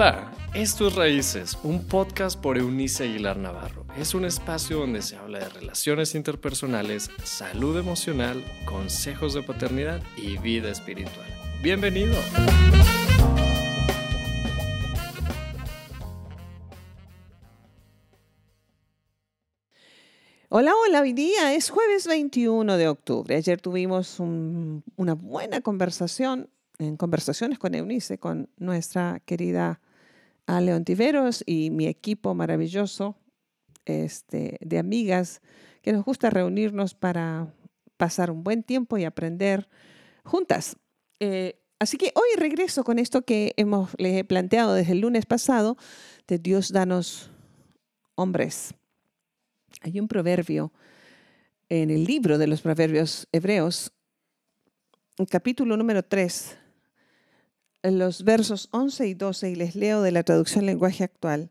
Hola, esto es Raíces, un podcast por Eunice Aguilar Navarro. Es un espacio donde se habla de relaciones interpersonales, salud emocional, consejos de paternidad y vida espiritual. Bienvenido. Hola, hola, hoy día es jueves 21 de octubre. Ayer tuvimos una buena conversación en conversaciones con Eunice, con nuestra querida León Tiveros y mi equipo maravilloso este, de amigas que nos gusta reunirnos para pasar un buen tiempo y aprender juntas. Eh, así que hoy regreso con esto que hemos, les he planteado desde el lunes pasado, de Dios danos hombres hay un proverbio en el libro de los proverbios hebreos, capítulo número 3, en los versos 11 y 12, y les leo de la traducción lenguaje actual.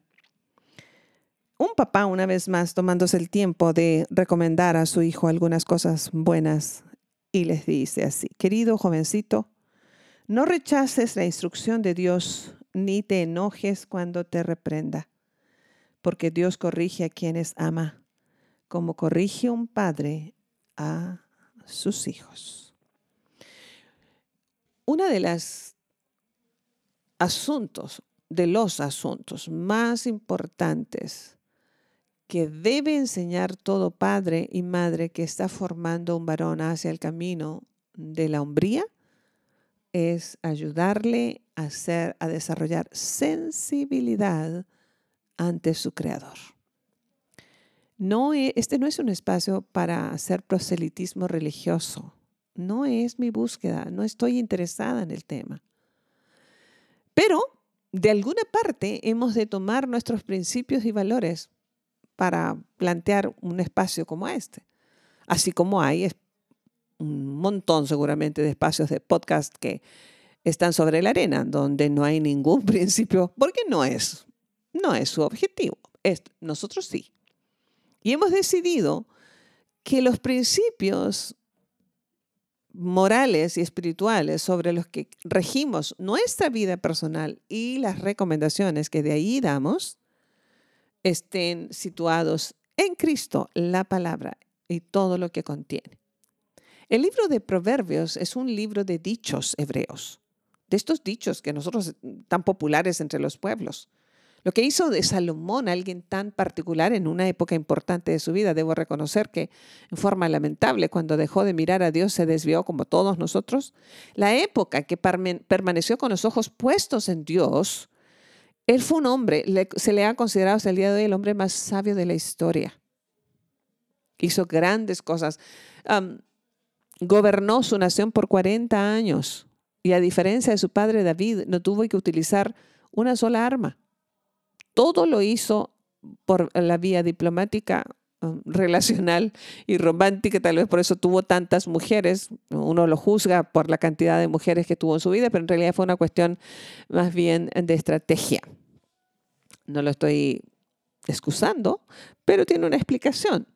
Un papá, una vez más, tomándose el tiempo de recomendar a su hijo algunas cosas buenas, y les dice así, querido jovencito, no rechaces la instrucción de Dios, ni te enojes cuando te reprenda, porque Dios corrige a quienes ama como corrige un padre a sus hijos. Uno de los asuntos, de los asuntos más importantes que debe enseñar todo padre y madre que está formando un varón hacia el camino de la hombría es ayudarle a, a desarrollar sensibilidad ante su creador. No e, este no es un espacio para hacer proselitismo religioso. No es mi búsqueda, no estoy interesada en el tema. Pero de alguna parte hemos de tomar nuestros principios y valores para plantear un espacio como este. Así como hay un montón seguramente de espacios de podcast que están sobre la arena, donde no hay ningún principio, porque no es, no es su objetivo. nosotros sí. Y hemos decidido que los principios morales y espirituales sobre los que regimos nuestra vida personal y las recomendaciones que de ahí damos estén situados en Cristo, la palabra y todo lo que contiene. El libro de Proverbios es un libro de dichos hebreos, de estos dichos que nosotros tan populares entre los pueblos. Lo que hizo de Salomón alguien tan particular en una época importante de su vida, debo reconocer que en forma lamentable, cuando dejó de mirar a Dios, se desvió como todos nosotros. La época que permaneció con los ojos puestos en Dios, él fue un hombre, se le ha considerado hasta el día de hoy el hombre más sabio de la historia. Hizo grandes cosas. gobernó su nación por 40 años y a diferencia de su padre David, no tuvo que utilizar una sola arma todo lo hizo por la vía diplomática, um, relacional y romántica, tal vez por eso tuvo tantas mujeres. Uno lo juzga por la cantidad de mujeres que tuvo en su vida, pero en realidad fue una cuestión más bien de estrategia. No lo estoy excusando, pero tiene una explicación.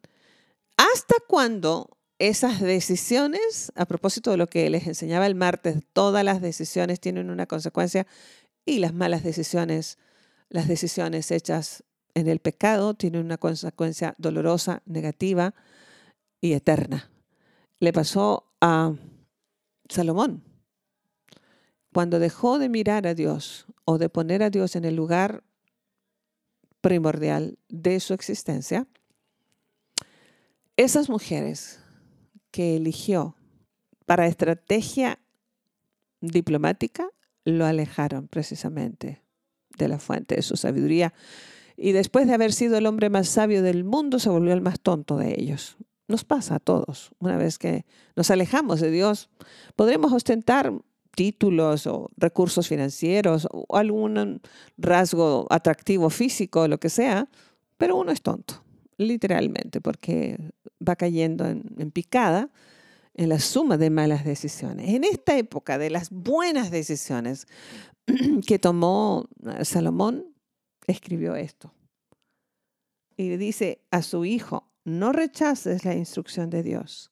¿Hasta cuándo esas decisiones, a propósito de lo que les enseñaba el martes, todas las decisiones tienen una consecuencia y las malas decisiones las decisiones hechas en el pecado tienen una consecuencia dolorosa, negativa y eterna. Le pasó a Salomón. Cuando dejó de mirar a Dios o de poner a Dios en el lugar primordial de su existencia, esas mujeres que eligió para estrategia diplomática lo alejaron precisamente de la fuente de su sabiduría. Y después de haber sido el hombre más sabio del mundo, se volvió el más tonto de ellos. Nos pasa a todos. Una vez que nos alejamos de Dios, podremos ostentar títulos o recursos financieros o algún rasgo atractivo físico, lo que sea, pero uno es tonto, literalmente, porque va cayendo en, en picada en la suma de malas decisiones. En esta época de las buenas decisiones, que tomó eh, Salomón, escribió esto. Y dice a su hijo, no rechaces la instrucción de Dios,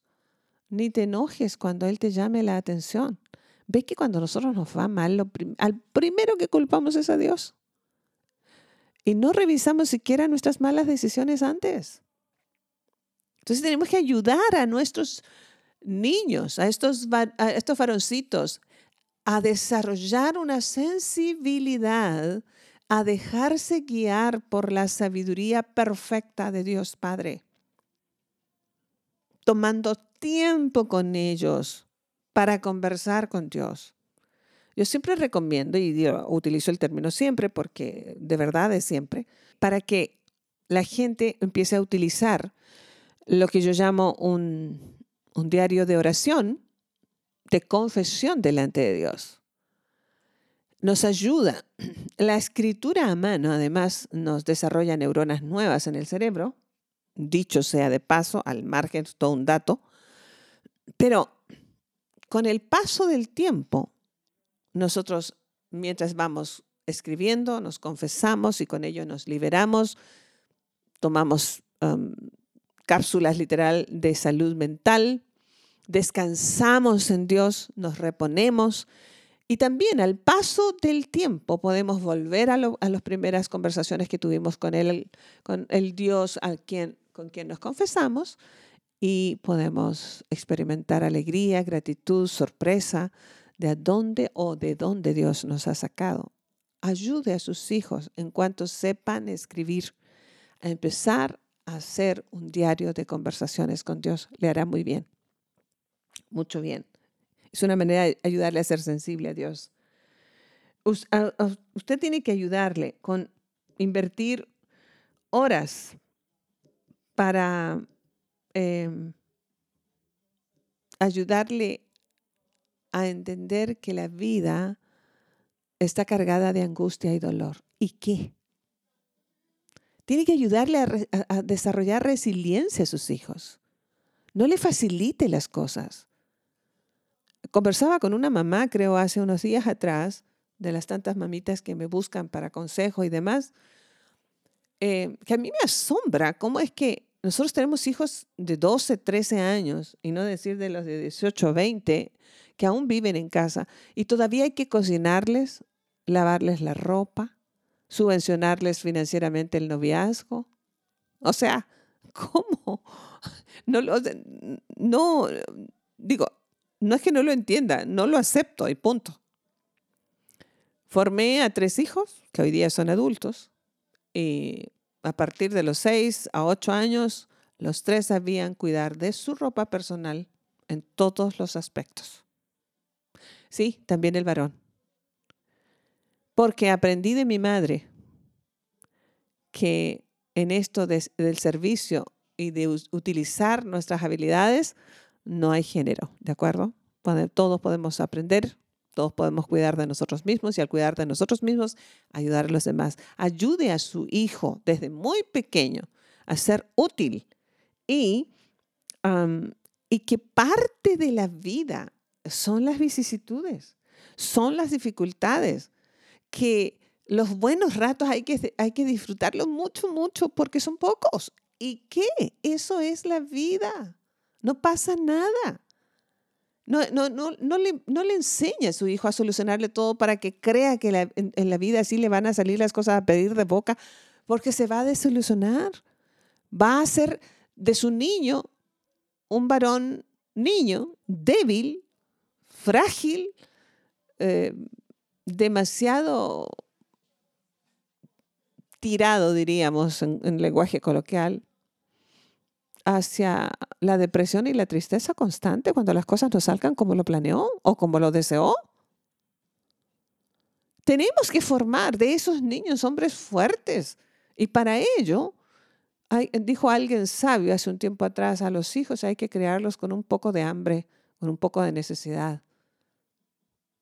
ni te enojes cuando Él te llame la atención. ¿Ves que cuando nosotros nos va mal, al primero que culpamos es a Dios? y no revisamos siquiera nuestras malas decisiones antes. Entonces tenemos que ayudar a nuestros niños, a estos, a estos varoncitos, a desarrollar una sensibilidad, a dejarse guiar por la sabiduría perfecta de Dios Padre, tomando tiempo con ellos para conversar con Dios. Yo siempre recomiendo, y utilizo el término siempre porque de verdad es siempre, para que la gente empiece a utilizar lo que yo llamo un, un diario de oración, de confesión delante de Dios. Nos ayuda. La escritura a mano, además, nos desarrolla neuronas nuevas en el cerebro, dicho sea de paso, al margen, todo un dato, pero con el paso del tiempo, nosotros, mientras vamos escribiendo, nos confesamos y con ello nos liberamos, tomamos um, cápsulas literal de salud mental, descansamos en Dios, nos reponemos y también al paso del tiempo podemos volver a, las primeras conversaciones que tuvimos con él, con el Dios al quien, con quien nos confesamos y podemos experimentar alegría, gratitud, sorpresa de dónde o de dónde Dios nos ha sacado. Ayude a sus hijos en cuanto sepan escribir, a empezar a hacer un diario de conversaciones con Dios. Le hará muy bien, mucho bien. Es una manera de ayudarle a ser sensible a Dios. Usted tiene que ayudarle con invertir horas para Em, ayudarle a entender que la vida está cargada de angustia y dolor. ¿Y qué? Tiene que ayudarle a, desarrollar resiliencia a sus hijos. No le facilite las cosas. Conversaba con una mamá, creo, hace unos días atrás, de las tantas mamitas que me buscan para consejo y demás, eh, que a mí me asombra cómo es que nosotros tenemos hijos de 12, 13 años, y no decir de los de 18, 20, que aún viven en casa, y todavía hay que cocinarles, lavarles la ropa, subvencionarles financieramente el noviazgo. O sea, ¿cómo? No, lo, no, digo, no es que no lo entienda, no lo acepto y punto. Formé a tres hijos, que hoy día son adultos, y a partir de los 6 a 8 años, los tres sabían cuidar de su ropa personal en todos los aspectos. Sí, también el varón. Porque aprendí de mi madre que en esto del servicio y de utilizar nuestras habilidades no hay género, ¿de acuerdo? Todos podemos aprender todos podemos cuidar de nosotros mismos y al cuidar de nosotros mismos, ayudar a los demás. Ayude a su hijo desde muy pequeño a ser útil y, y que parte de la vida son las vicisitudes, son las dificultades, que los buenos ratos hay que, hay que disfrutarlos mucho, mucho, porque son pocos. ¿Y qué? Eso es la vida. No pasa nada. No, no, no, no, le, no le enseña a su hijo a solucionarle todo para que crea que en, la vida así le van a salir las cosas a pedir de boca, porque se va a desolucionar. Va a ser de su niño un varón niño, débil, frágil, eh, demasiado tirado, diríamos, en lenguaje coloquial, hacia la depresión y la tristeza constante cuando las cosas no salgan como lo planeó o como lo deseó. Tenemos que formar de esos niños hombres fuertes. Y para ello, dijo alguien sabio hace un tiempo atrás, a los hijos hay que crearlos con un poco de hambre, con un poco de necesidad.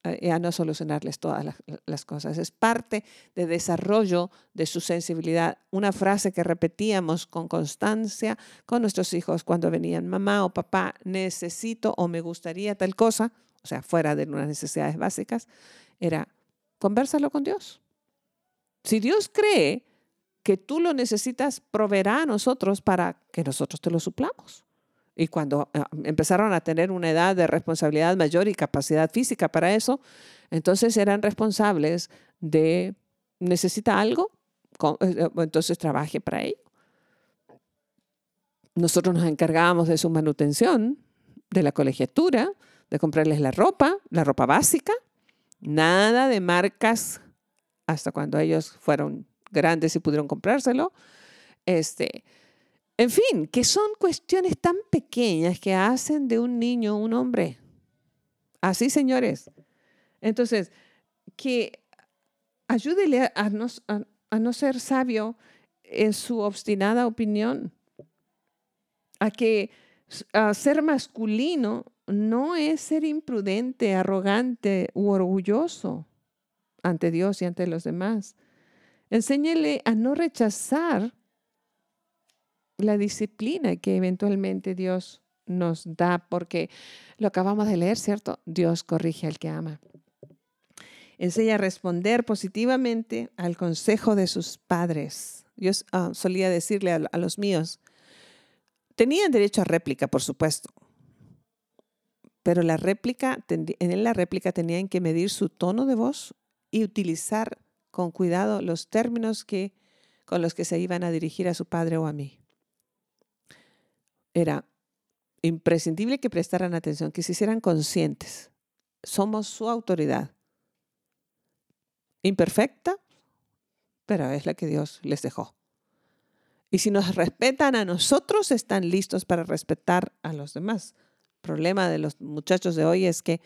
A no solucionarles todas las, cosas. Es parte de desarrollo de su sensibilidad. Una frase que repetíamos con constancia con nuestros hijos cuando venían, mamá o papá, necesito o me gustaría tal cosa, o sea, fuera de unas necesidades básicas, era, conversalo con Dios. Si Dios cree que tú lo necesitas, proveerá a nosotros para que nosotros te lo suplamos. Y cuando ah, empezaron a tener una edad de responsabilidad mayor y capacidad física para eso, entonces eran responsables de, necesita algo, eh, entonces trabaje para ello. Nosotros nos encargábamos de su manutención, de la colegiatura, de comprarles la ropa, la ropa básica, nada de marcas hasta cuando ellos fueron grandes y pudieron comprárselo. Este, en fin, que son cuestiones tan pequeñas que hacen de un niño un hombre. Así, señores. Entonces, que ayúdele a no, a ser sabio en su obstinada opinión, a que ser masculino no es ser imprudente, arrogante u orgulloso ante Dios y ante los demás. Enséñele a no rechazar la disciplina que eventualmente Dios nos da, porque lo acabamos de leer, ¿cierto? Dios corrige al que ama. Enseña a responder positivamente al consejo de sus padres. Yo ah, solía decirle a, los míos, tenían derecho a réplica, por supuesto, pero la réplica, en la réplica tenían que medir su tono de voz y utilizar con cuidado los términos que, con los que se iban a dirigir a su padre o a mí. Era imprescindible que prestaran atención, que se hicieran conscientes. Somos su autoridad imperfecta, pero es la que Dios les dejó. Y si nos respetan a nosotros, están listos para respetar a los demás. El problema de los muchachos de hoy es que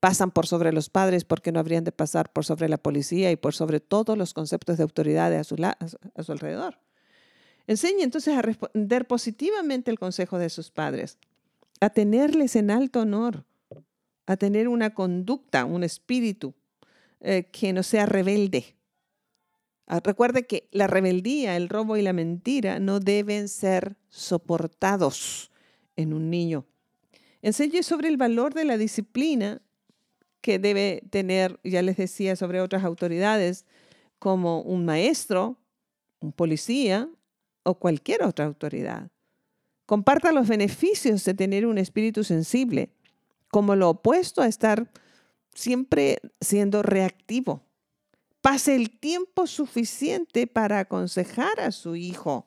pasan por sobre los padres porque no habrían de pasar por sobre la policía y por sobre todos los conceptos de autoridad a su, a su alrededor. Enseñe entonces a responder positivamente el consejo de sus padres, a tenerles en alto honor, a tener una conducta, un espíritu eh, que no sea rebelde. Ah, recuerde que la rebeldía, el robo y la mentira no deben ser soportados en un niño. Enseñe sobre el valor de la disciplina que debe tener, ya les decía, sobre otras autoridades, como un maestro, un policía o cualquier otra autoridad. Comparta los beneficios de tener un espíritu sensible, como lo opuesto a estar siempre siendo reactivo. Pase el tiempo suficiente para aconsejar a su hijo.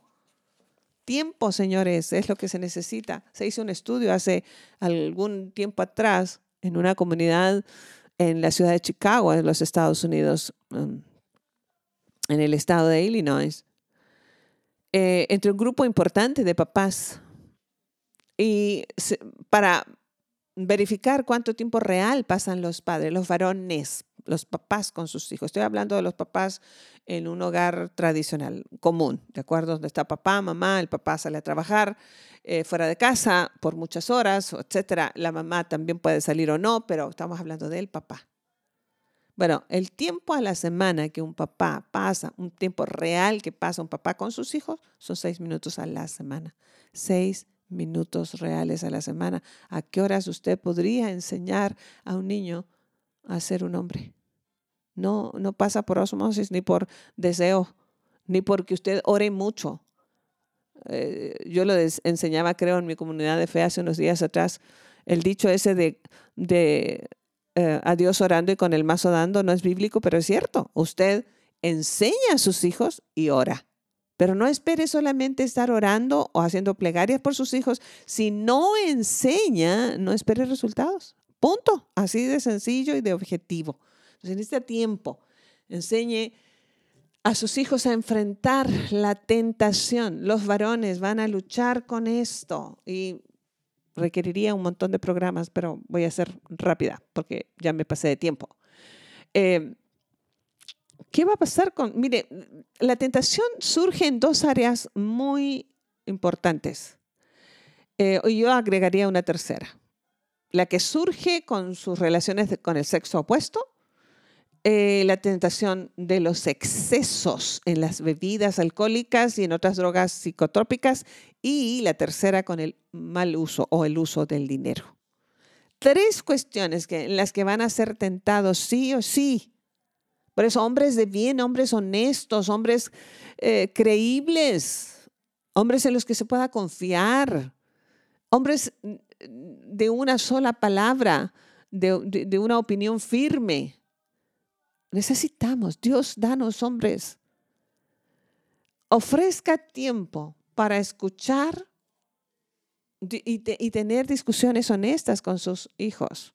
Tiempo, señores, es lo que se necesita. Se hizo un estudio hace algún tiempo atrás en una comunidad en la ciudad de Chicago, en los Estados Unidos, um, en el estado de Illinois, eh, entre un grupo importante de papás. Y para verificar cuánto tiempo real pasan los padres, los varones, los papás con sus hijos. Estoy hablando de los papás en un hogar tradicional, común, ¿de acuerdo? Donde está papá, mamá, el papá sale a trabajar eh, fuera de casa por muchas horas, etcétera. La mamá también puede salir o no, pero estamos hablando del papá. Bueno, el tiempo a la semana que un papá pasa, un tiempo real que pasa un papá con sus hijos, son seis minutos a la semana. Seis minutos reales a la semana. ¿A qué horas usted podría enseñar a un niño a ser un hombre? No, no pasa por osmosis ni por deseo, ni porque usted ore mucho. Eh, yo lo enseñaba, creo, en mi comunidad de fe hace unos días atrás. El dicho ese de, de eh, a Dios orando y con el mazo dando no es bíblico, pero es cierto. Usted enseña a sus hijos y ora. Pero no espere solamente estar orando o haciendo plegarias por sus hijos. Si no enseña, no espere resultados. Punto. Así de sencillo y de objetivo. Entonces, en este tiempo, enseñe a sus hijos a enfrentar la tentación. Los varones van a luchar con esto y requeriría un montón de programas, pero voy a ser rápida porque ya me pasé de tiempo. Eh, ¿Qué va a pasar con, mire, la tentación surge en dos áreas muy importantes. Eh, yo agregaría una tercera. La que surge con sus relaciones con el sexo opuesto, eh, la tentación de los excesos en las bebidas alcohólicas y en otras drogas psicotrópicas, y la tercera con el mal uso o el uso del dinero. Tres cuestiones que, en las que van a ser tentados sí o sí por eso, hombres de bien, hombres honestos, hombres eh, creíbles, hombres en los que se pueda confiar, hombres de una sola palabra, de, una opinión firme. Necesitamos, Dios, danos hombres ofrezca tiempo para escuchar y, tener discusiones honestas con sus hijos.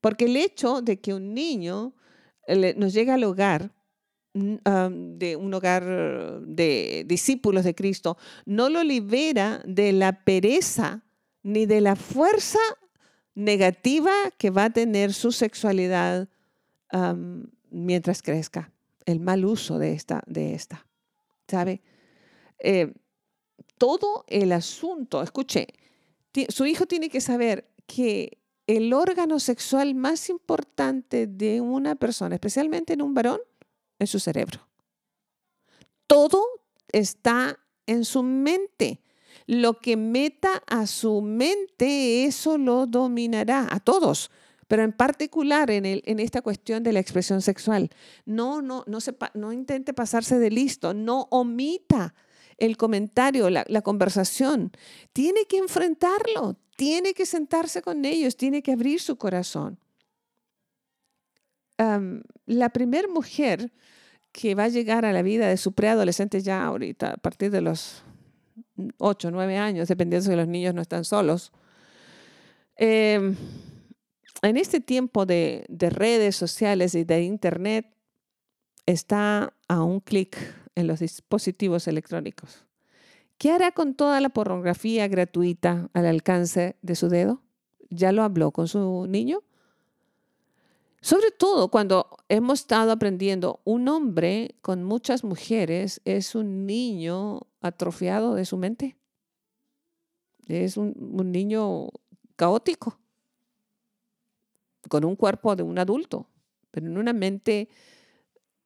Porque el hecho de que un niño nos llegue al hogar, de un hogar de discípulos de Cristo, no lo libera de la pereza ni de la fuerza negativa que va a tener su sexualidad mientras crezca, el mal uso de esta, de esta, ¿sabe? Eh, todo el asunto, escuche, su hijo tiene que saber que el órgano sexual más importante de una persona, especialmente en un varón, es su cerebro. Todo está en su mente. Lo que meta a su mente, eso lo dominará a todos, pero en particular en, el, en esta cuestión de la expresión sexual. No, no, no, no intente pasarse de listo, no omita el comentario, la, conversación. Tiene que enfrentarlo, tiene que sentarse con ellos, tiene que abrir su corazón. la primera mujer que va a llegar a la vida de su preadolescente ya ahorita, a partir de los 8, 9 años, dependiendo si los niños no están solos. Em, en este tiempo de, de, redes sociales y de internet, está a un clic en los dispositivos electrónicos. ¿Qué hará con toda la pornografía gratuita al alcance de su dedo? ¿Ya lo habló con su niño? Sobre todo cuando hemos estado aprendiendo, un hombre con muchas mujeres es un niño atrofiado de su mente. Es un niño caótico, con un cuerpo de un adulto, pero en una mente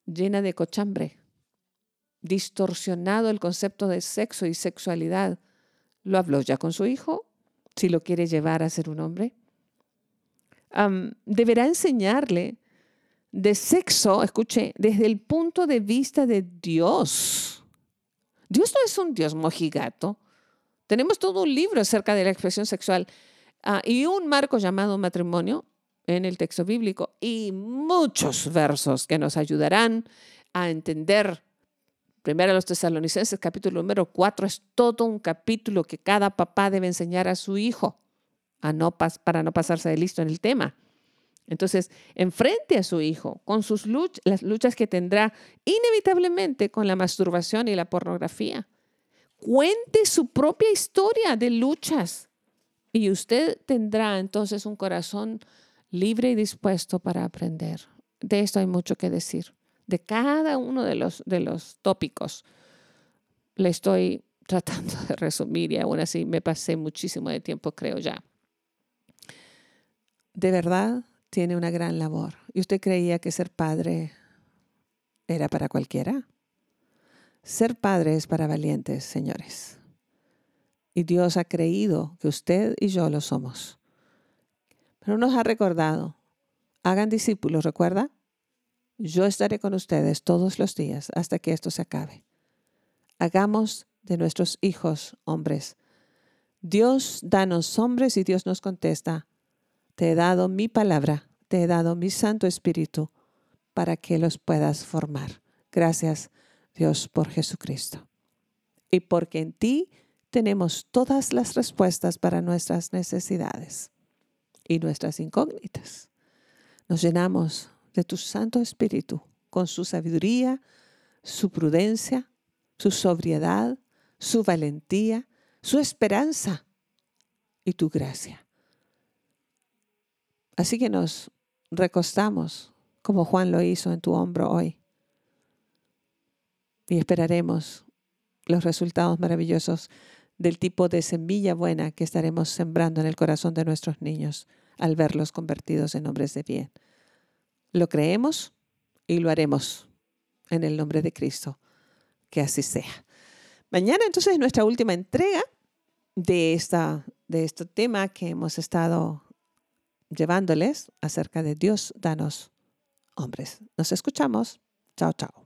llena de cochambre distorsionado el concepto de sexo y sexualidad. ¿Lo habló ya con su hijo? Si lo quiere llevar a ser un hombre. deberá enseñarle de sexo, escuche, desde el punto de vista de Dios. Dios no es un Dios mojigato. Tenemos todo un libro acerca de la expresión sexual ah, y un marco llamado matrimonio en el texto bíblico y muchos versos que nos ayudarán a entender Primero a los tesalonicenses, capítulo número 4, es todo un capítulo que cada papá debe enseñar a su hijo a no para no pasarse de listo en el tema. Entonces, enfrente a su hijo con sus luchas, las luchas que tendrá inevitablemente con la masturbación y la pornografía. Cuente su propia historia de luchas y usted tendrá entonces un corazón libre y dispuesto para aprender. De esto hay mucho que decir de cada uno de los, de los tópicos. Le estoy tratando de resumir y aún así me pasé muchísimo de tiempo, creo ya. De verdad, tiene una gran labor. ¿Y usted creía que ser padre era para cualquiera? Ser padre es para valientes, señores. Y Dios ha creído que usted y yo lo somos. Pero nos ha recordado, hagan discípulos, ¿recuerda? Yo estaré con ustedes todos los días hasta que esto se acabe. Hagamos de nuestros hijos hombres. Dios danos hombres y Dios nos contesta, te he dado mi palabra, te he dado mi Santo Espíritu para que los puedas formar. Gracias Dios por Jesucristo. Y porque en ti tenemos todas las respuestas para nuestras necesidades y nuestras incógnitas. Nos llenamos de tu Santo Espíritu, con su sabiduría, su prudencia, su sobriedad, su valentía, su esperanza y tu gracia. Así que nos recostamos como Juan lo hizo en tu hombro hoy y esperaremos los resultados maravillosos del tipo de semilla buena que estaremos sembrando en el corazón de nuestros niños al verlos convertidos en hombres de bien. Lo creemos y lo haremos en el nombre de Cristo. Que así sea. Mañana entonces es nuestra última entrega de, esta, de este tema que hemos estado llevándoles acerca de Dios, danos hombres. Nos escuchamos. Chao, chao.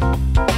Bye.